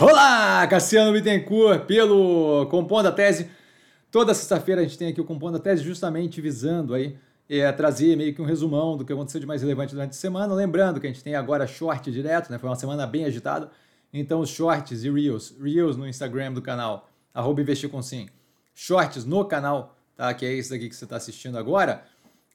Olá, Cassiano Bittencourt, pelo Compondo a Tese. Toda sexta-feira a gente tem aqui o Compondo a Tese justamente visando aí é, trazer meio que um resumão do que aconteceu de mais relevante durante a semana. Lembrando que a gente tem agora short direto, né? Foi uma semana bem agitada. Então os shorts e reels, reels no Instagram do canal, arroba investir com sim, shorts no canal, tá? Que é esse daqui que você está assistindo agora,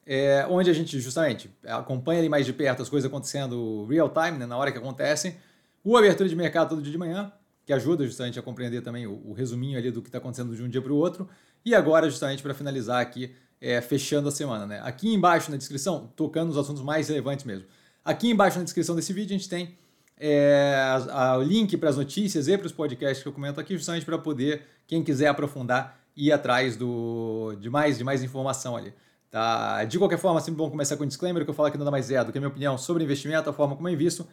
é, onde a gente justamente acompanha ali mais de perto as coisas acontecendo real time, né? Na hora que acontecem o abertura de mercado todo dia de manhã, que ajuda justamente a compreender também o, o resuminho ali do que está acontecendo de um dia para o outro. E agora, justamente para finalizar aqui, é, fechando a semana. Né? Aqui embaixo na descrição, tocando nos assuntos mais relevantes mesmo. Aqui embaixo na descrição desse vídeo a gente tem é, a, a, o link para as notícias e para os podcasts que eu comento aqui, justamente para poder, quem quiser aprofundar, ir atrás do, de, mais, de mais informação ali. Tá? De qualquer forma, sempre bom começar com um disclaimer, que eu falo aqui nada mais é do que a minha opinião sobre investimento, a forma como eu invisto.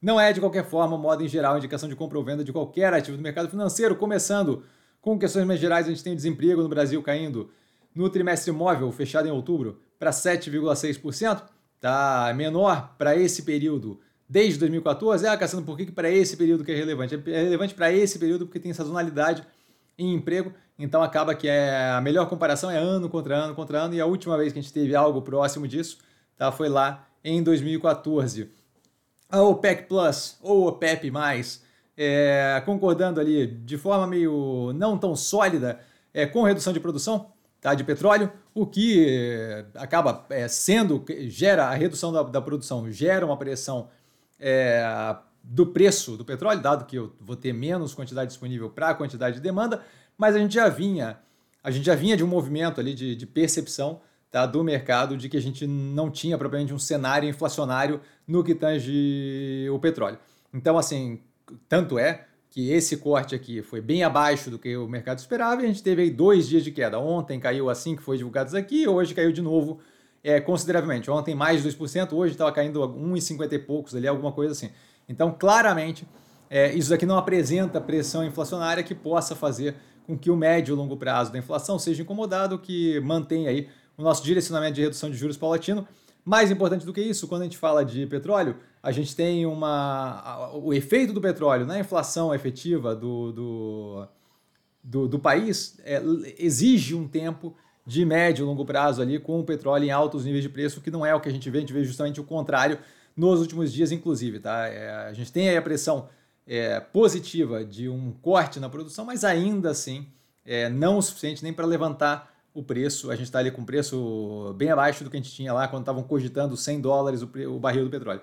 Não é, de qualquer forma, modo em geral, indicação de compra ou venda de qualquer ativo do mercado financeiro, começando com questões mais gerais, a gente tem o desemprego no Brasil caindo no trimestre móvel, fechado em outubro, para 7,6%, tá menor para esse período desde 2014. Ah, Cassandra, por que, que para esse período que é relevante? É relevante para esse período porque tem sazonalidade em emprego, então acaba que é a melhor comparação é ano contra ano contra ano, e a última vez que a gente teve algo próximo disso tá, foi lá em 2014 a OPEC Plus ou OPEP+, é, concordando ali de forma meio não tão sólida é, com redução de produção tá, de petróleo, o que é, acaba é, sendo, gera a redução da, da, produção, gera uma pressão é, do preço do petróleo, dado que eu vou ter menos quantidade disponível para a quantidade de demanda, mas a gente já vinha, a gente já vinha de um movimento ali de, de percepção tá, do mercado de que a gente não tinha propriamente um cenário inflacionário no que tange o petróleo. Então, assim, tanto é que esse corte aqui foi bem abaixo do que o mercado esperava e a gente teve aí dois dias de queda. Ontem caiu assim que foi divulgado aqui, hoje caiu de novo é, consideravelmente. Ontem mais de 2%, hoje estava caindo 1,50 e poucos ali, alguma coisa assim. Então, claramente, é, isso aqui não apresenta pressão inflacionária que possa fazer com que o médio e longo prazo da inflação seja incomodado, que mantém aí o nosso direcionamento de redução de juros paulatino. Mais importante do que isso, quando a gente fala de petróleo, a gente tem uma, o efeito do petróleo na inflação efetiva do, do, do, do país é, exige um tempo de médio e longo prazo ali com o petróleo em altos níveis de preço, que não é o que a gente vê, a gente vê justamente o contrário nos últimos dias, inclusive. Tá? É, a gente tem aí a pressão é, positiva de um corte na produção, mas ainda assim é, não o suficiente nem para levantar o preço, a gente está ali com preço bem abaixo do que a gente tinha lá quando estavam cogitando 100 dólares o, o barril do petróleo.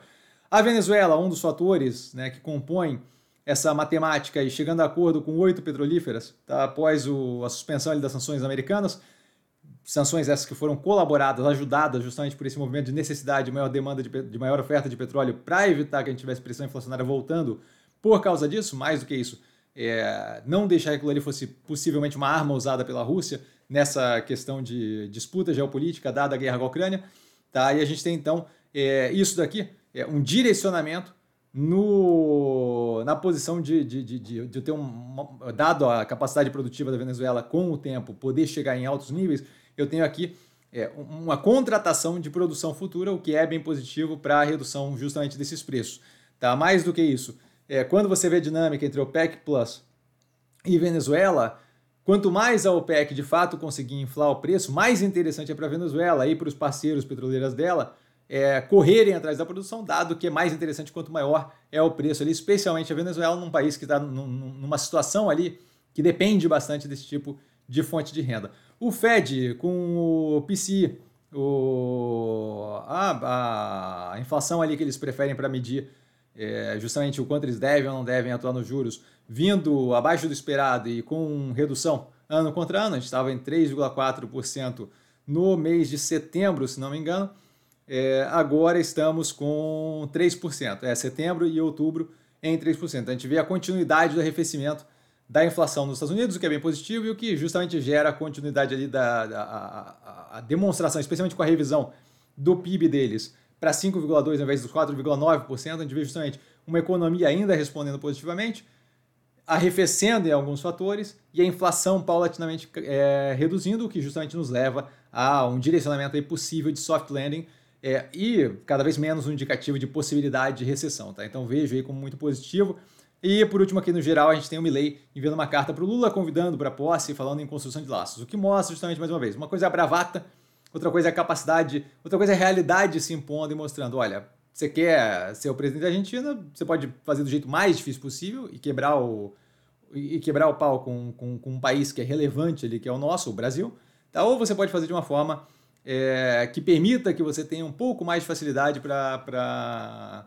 A Venezuela, um dos fatores né, que compõe essa matemática e chegando a acordo com oito petrolíferas, tá, após o, a suspensão das sanções americanas, sanções essas que foram colaboradas, ajudadas justamente por esse movimento de necessidade de maior demanda de, de maior oferta de petróleo para evitar que a gente tivesse pressão inflacionária voltando por causa disso, mais do que isso, é, não deixar que aquilo ali fosse possivelmente uma arma usada pela Rússia, nessa questão de disputa geopolítica dada a guerra com a Ucrânia. Tá? E a gente tem então é, isso daqui, é um direcionamento no, na posição de, de, de, de, ter um, dado a capacidade produtiva da Venezuela com o tempo, poder chegar em altos níveis, eu tenho aqui é, uma contratação de produção futura, o que é bem positivo para a redução justamente desses preços. Tá? Mais do que isso, é, quando você vê a dinâmica entre OPEC Plus e Venezuela, Quanto mais a OPEC de fato conseguir inflar o preço, mais interessante é para a Venezuela e para os parceiros petroleiros dela é, correrem atrás da produção, dado que é mais interessante quanto maior é o preço ali, especialmente a Venezuela, num país que está numa situação ali que depende bastante desse tipo de fonte de renda. O Fed, com o PCI, o, a, a inflação ali que eles preferem para medir é, justamente o quanto eles devem ou não devem atuar nos juros, vindo abaixo do esperado e com redução ano contra ano, a gente estava em 3,4% no mês de setembro, se não me engano, é, agora estamos com 3%, é setembro e outubro em 3%. A gente vê a continuidade do arrefecimento da inflação nos Estados Unidos, o que é bem positivo e o que justamente gera a continuidade ali da, da a, a demonstração, especialmente com a revisão do PIB deles para 5,2% ao invés dos 4,9%, a gente vê justamente uma economia ainda respondendo positivamente, arrefecendo em alguns fatores e a inflação paulatinamente é, reduzindo, o que justamente nos leva a um direcionamento possível de soft landing é, e cada vez menos um indicativo de possibilidade de recessão. Tá? Então vejo aí como muito positivo E por último, aqui no geral, a gente tem o Milley enviando uma carta para o Lula, convidando para posse, falando em construção de laços. O que mostra justamente, mais uma vez, uma coisa é a bravata, outra coisa é a capacidade, outra coisa é a realidade se impondo e mostrando: olha, você quer ser o presidente da Argentina, você pode fazer do jeito mais difícil possível e quebrar o, e quebrar o pau com, com, com um país que é relevante ali, que é o nosso, o Brasil. Tá? Ou você pode fazer de uma forma é, que permita que você tenha um pouco mais de facilidade para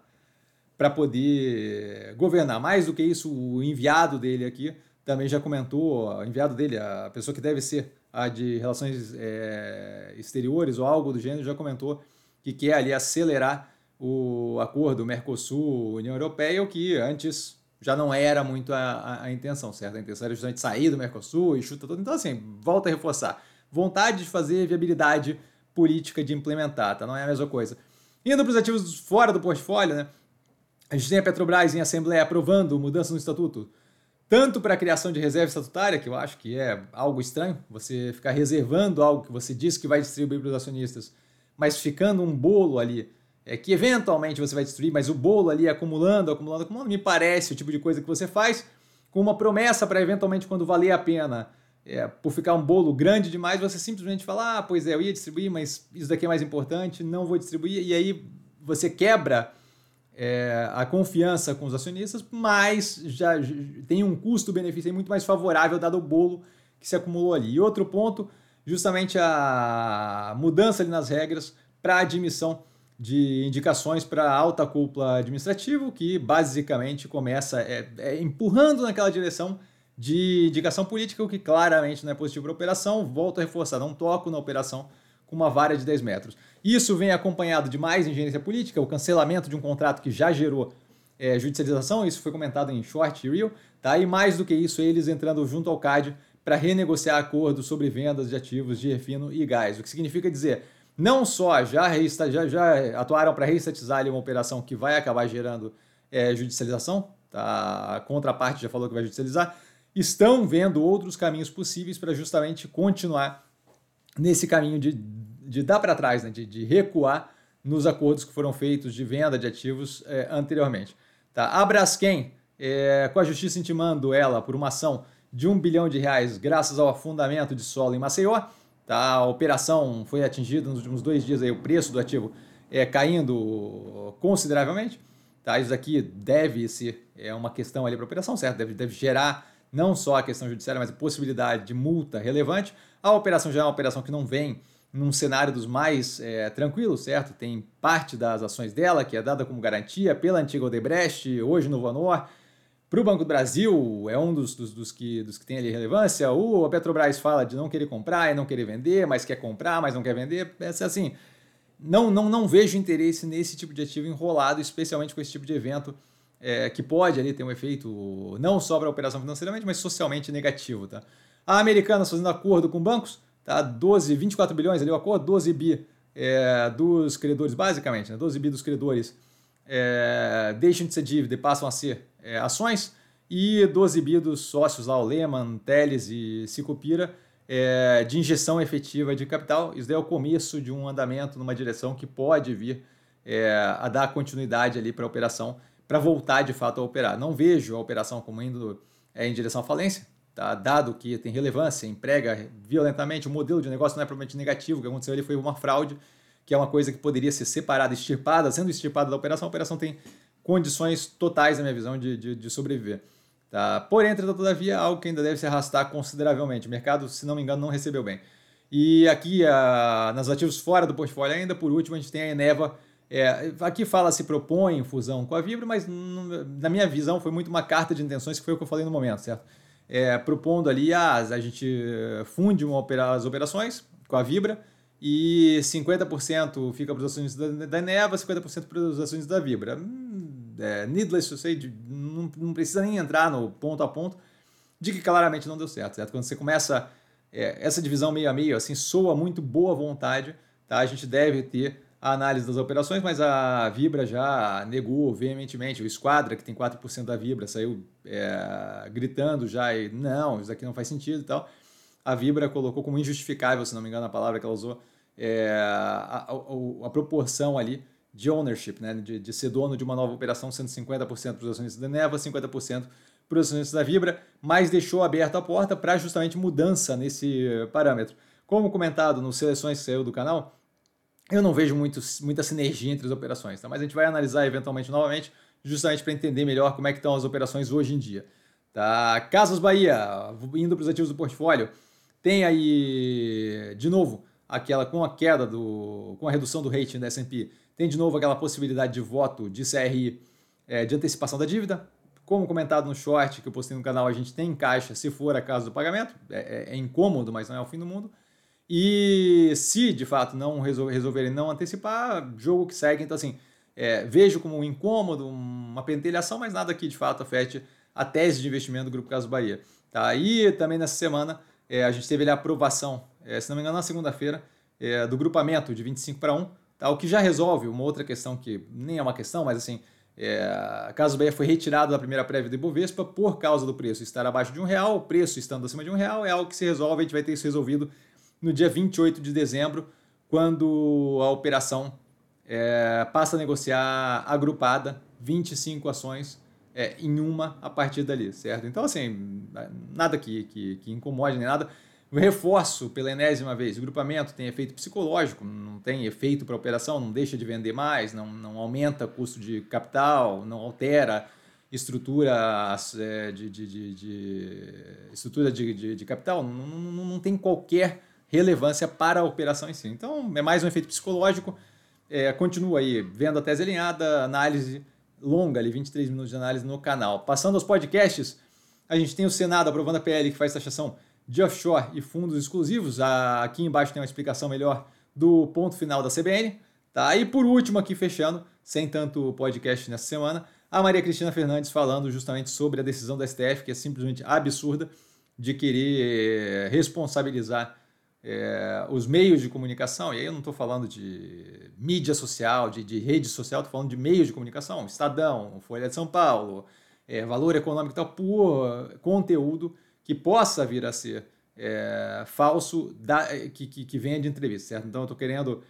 para poder governar. Mais do que isso, o enviado dele aqui também já comentou, o enviado dele, a pessoa que deve ser a de relações é, exteriores ou algo do gênero, já comentou que quer ali acelerar o acordo Mercosul-União Europeia, o que antes já não era muito a, a, a, intenção, certo? A intenção era justamente sair do Mercosul e chuta tudo. Então, assim, volta a reforçar. Vontade de fazer viabilidade política de implementar, tá? Não é a mesma coisa. Indo para os ativos fora do portfólio, né? A gente tem a Petrobras em Assembleia aprovando mudança no estatuto, tanto para a criação de reserva estatutária, que eu acho que é algo estranho, você ficar reservando algo que você disse que vai distribuir para os acionistas, mas ficando um bolo ali, é, que eventualmente você vai destruir, mas o bolo ali acumulando, acumulando, acumulando, me parece o tipo de coisa que você faz com uma promessa para eventualmente, quando valer a pena, é, por ficar um bolo grande demais, você simplesmente fala, ah, pois é, eu ia distribuir, mas isso daqui é mais importante, não vou distribuir, e aí você quebra é, a confiança com os acionistas, mas já, já tem um custo-benefício muito mais favorável dado o bolo que se acumulou ali. E outro ponto, justamente a mudança ali nas regras para admissão de indicações para alta cúpula administrativa, que basicamente começa é, é empurrando naquela direção de indicação política, o que claramente não é positivo para a operação. Volto a reforçar, não toco na operação com uma vara de 10 metros. Isso vem acompanhado de mais engenharia política, o cancelamento de um contrato que já gerou é, judicialização, isso foi comentado em Short e Real, tá? e mais do que isso, eles entrando junto ao CAD para renegociar acordos sobre vendas de ativos de refino e gás, o que significa dizer, não só já, já, já atuaram para reestatizar ali uma operação que vai acabar gerando é, judicialização, tá? a contraparte já falou que vai judicializar, estão vendo outros caminhos possíveis para justamente continuar nesse caminho de, de dar para trás, né? de, de, recuar nos acordos que foram feitos de venda de ativos é, anteriormente. Tá? A Braskem, é, com a justiça intimando ela por uma ação de um bilhão de reais graças ao afundamento de solo em Maceió, tá? a operação foi atingida nos últimos dois dias, aí, o preço do ativo é, caindo consideravelmente. Tá? Isso aqui deve ser é, uma questão ali para a operação, certo? Deve, deve gerar não só a questão judiciária, mas a possibilidade de multa relevante. A operação já é uma operação que não vem num cenário dos mais é, tranquilos, certo? Tem parte das ações dela que é dada como garantia pela antiga Odebrecht, hoje no Vanor. Para o Banco do Brasil, é um dos, dos, dos, que, dos que tem ali relevância. O, a Petrobras fala de não querer comprar e não querer vender, mas quer comprar, mas não quer vender. É assim, não, não, não vejo interesse nesse tipo de ativo enrolado, especialmente com esse tipo de evento é, que pode ali ter um efeito não só para a operação financeiramente, mas socialmente negativo. Tá? A Americanas fazendo acordo com bancos, tá? 12, 24 bilhões ali, o acordo 12 bi é, dos credores, basicamente, né? 12 bi dos credores é, deixam de ser dívida e passam a ser é, ações, e 12 bi dos sócios lá, o Lehman, Teles e Sicupira, é, de injeção efetiva de capital. Isso daí é o começo de um andamento numa direção que pode vir é, a dar continuidade ali para a operação para voltar de fato a operar. Não vejo a operação como indo é, em direção à falência, tá? dado que tem relevância, emprega violentamente, o modelo de negócio não é propriamente negativo, o que aconteceu ali foi uma fraude, que é uma coisa que poderia ser separada, extirpada, sendo extirpada da operação, a operação tem condições totais, na minha visão, de, de, de sobreviver. Tá? Porém, entretanto, todavia, algo que ainda deve se arrastar consideravelmente. O mercado, se não me engano, não recebeu bem. E aqui, a, nas ativos fora do portfólio ainda, por último, a gente tem a Eneva, é, aqui fala se propõe fusão com a Vibra, mas na minha visão foi muito uma carta de intenções que foi o que eu falei no momento, certo? É, propondo ali, ah, a gente funde uma as operações com a Vibra e 50% fica para os acionistas da, da Neva, 50% para os acionistas da Vibra. Hum, é, needless to say, não, não, precisa nem entrar no ponto a ponto de que claramente não deu certo, certo? Quando você começa é, essa divisão meio a meio, assim, soa muito boa vontade, tá? A gente deve ter a análise das operações, mas a Vibra já negou veementemente. O Esquadra, que tem 4% da Vibra, saiu é, gritando já, e não, isso aqui não faz sentido e tal. A Vibra colocou como injustificável, se não me engano a palavra que ela usou, é, a, a, a, proporção ali de ownership, né, de, de ser dono de uma nova operação, sendo 50% para os acionistas da Neva, 50% para os acionistas da Vibra, mas deixou aberta a porta para justamente mudança nesse parâmetro. Como comentado nos seleções que saiu do canal, eu não vejo muito, muita sinergia entre as operações, tá? mas a gente vai analisar eventualmente novamente, justamente para entender melhor como é que estão as operações hoje em dia. Tá? Casas Bahia, indo para os ativos do portfólio, tem aí, de novo, aquela com a queda do, com a redução do rating da S&P, tem de novo aquela possibilidade de voto de CRI é, de antecipação da dívida. Como comentado no short que eu postei no canal, a gente tem em caixa se for a caso do pagamento. É, é, é incômodo, mas não é o fim do mundo. E se de fato não resolverem não antecipar, jogo que segue. Então, assim, é, vejo como um incômodo, uma pentelhação, mas nada que de fato afete a tese de investimento do Grupo Caso Bahia. Tá? E também nessa semana é, a gente teve a aprovação, é, se não me engano, na segunda-feira, é, do grupamento de 25 para 1, tá? o que já resolve uma outra questão que nem é uma questão, mas assim, é, Caso Bahia foi retirado da primeira prévia do Ibovespa por causa do preço estar abaixo de um real, o preço estando acima de um real é algo que se resolve, a gente vai ter isso resolvido no dia 28 de dezembro, quando a operação é, passa a negociar agrupada 25 ações é, em uma a partir dali, certo? Então, assim, nada que, que, que incomode nem nada. Eu reforço pela enésima vez: o grupamento tem efeito psicológico, não tem efeito para a operação, não deixa de vender mais, não, não aumenta custo de capital, não altera estrutura é, de, de, de, de estrutura de, de, de capital, não, não, não tem qualquer relevância para a operação em si. Então, é mais um efeito psicológico. É, continua aí vendo a tese alinhada, análise longa, ali, 23 minutos de análise no canal. Passando aos podcasts, a gente tem o Senado aprovando a PL que faz taxação de offshore e fundos exclusivos. Aqui embaixo tem uma explicação melhor do ponto final da CBN. Tá? E por último, aqui fechando, sem tanto podcast nessa semana, a Maria Cristina Fernandes falando justamente sobre a decisão da STF, que é simplesmente absurda, de querer responsabilizar é, os meios de comunicação, e aí eu não estou falando de mídia social, de, de rede social, estou falando de meios de comunicação, Estadão, Folha de São Paulo, é, Valor Econômico e tal, por conteúdo que possa vir a ser é, falso da, que, que, que, venha de entrevista, certo? Então eu estou querendo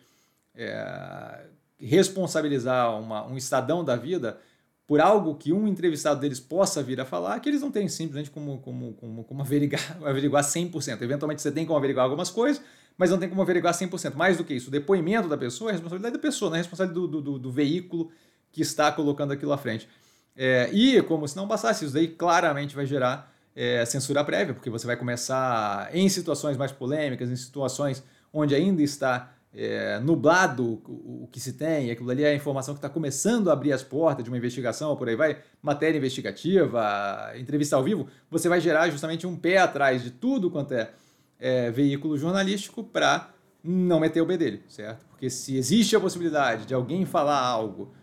é, responsabilizar uma, um Estadão da vida por algo que um entrevistado deles possa vir a falar, que eles não têm simplesmente como, como, como, como averiguar, averiguar 100%. Eventualmente você tem como averiguar algumas coisas, mas não tem como averiguar 100%. Mais do que isso, o depoimento da pessoa é responsabilidade da pessoa, não é responsabilidade do, do, do veículo que está colocando aquilo à frente. É, e como se não bastasse, isso daí claramente vai gerar é, censura prévia, porque você vai começar em situações mais polêmicas, em situações onde ainda está é, nublado o, que se tem, aquilo ali é a informação que está começando a abrir as portas de uma investigação, por aí vai, matéria investigativa, entrevista ao vivo, você vai gerar justamente um pé atrás de tudo quanto é, é veículo jornalístico para não meter o B dele, certo? Porque se existe a possibilidade de alguém falar algo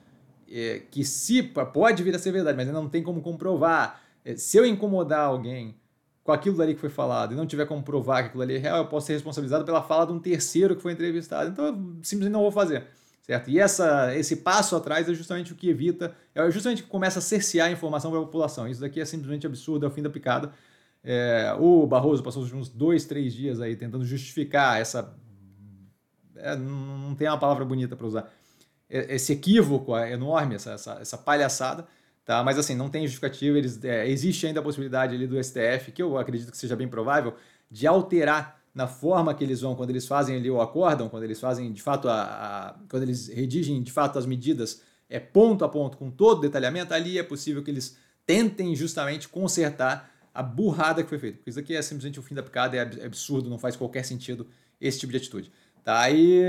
é, que se pode vir a ser verdade, mas não tem como comprovar, é, se eu incomodar alguém com aquilo dali que foi falado e não tiver como provar que aquilo ali é real, eu posso ser responsabilizado pela fala de um terceiro que foi entrevistado. Então eu simplesmente não vou fazer. Certo? E essa, esse passo atrás é justamente o que evita, é justamente o que começa a cercear a informação para a população. Isso daqui é simplesmente absurdo, é o fim da picada. É, o Barroso passou uns dois, três dias aí tentando justificar essa. É, não tem uma palavra bonita para usar. É, esse equívoco enorme, essa, essa, essa palhaçada. Tá? Mas assim, não tem justificativa, eles, é, existe ainda a possibilidade ali do STF, que eu acredito que seja bem provável, de alterar na forma que eles vão, quando eles fazem ali o acórdão, quando eles fazem de fato a, a, quando eles redigem de fato as medidas é ponto a ponto com todo detalhamento, ali é possível que eles tentem justamente consertar a burrada que foi feita. Porque isso aqui é simplesmente o fim da picada, é absurdo, não faz qualquer sentido esse tipo de atitude. Tá aí.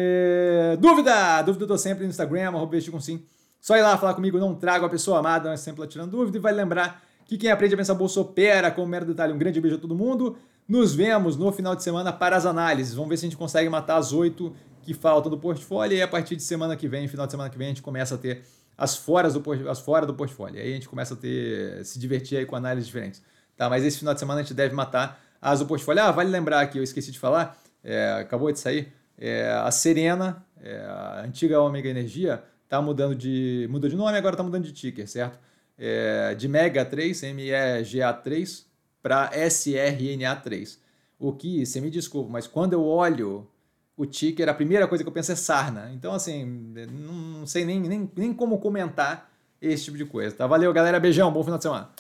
Dúvida! Dúvida eu tô sempre no Instagram, arroba com sim. Só ir lá falar comigo, não trago a pessoa amada, sempre lá tirando dúvida. E vai lembrar que quem aprende a pensar bolsa opera com mero detalhe. Um grande beijo a todo mundo. Nos vemos no final de semana para as análises. Vamos ver se a gente consegue matar as oito que faltam do portfólio. E a partir de semana que vem, final de semana que vem, a gente começa a ter as fora do, as fora do portfólio. Aí a gente começa a ter, se divertir aí com análises diferentes. Tá? Mas esse final de semana a gente deve matar as do portfólio. Ah, vale lembrar que eu esqueci de falar, é, acabou de sair, é, a Serena, é, a antiga Omega Energia, está mudando de. Mudou de nome, agora está mudando de ticker, certo? É, de Mega 3, MEGA3, para SRNA3. O que, você me desculpa, mas quando eu olho o ticker, a primeira coisa que eu penso é sarna. Então, assim, não sei nem, nem, nem como comentar esse tipo de coisa. Tá? Valeu, galera. Beijão, bom final de semana.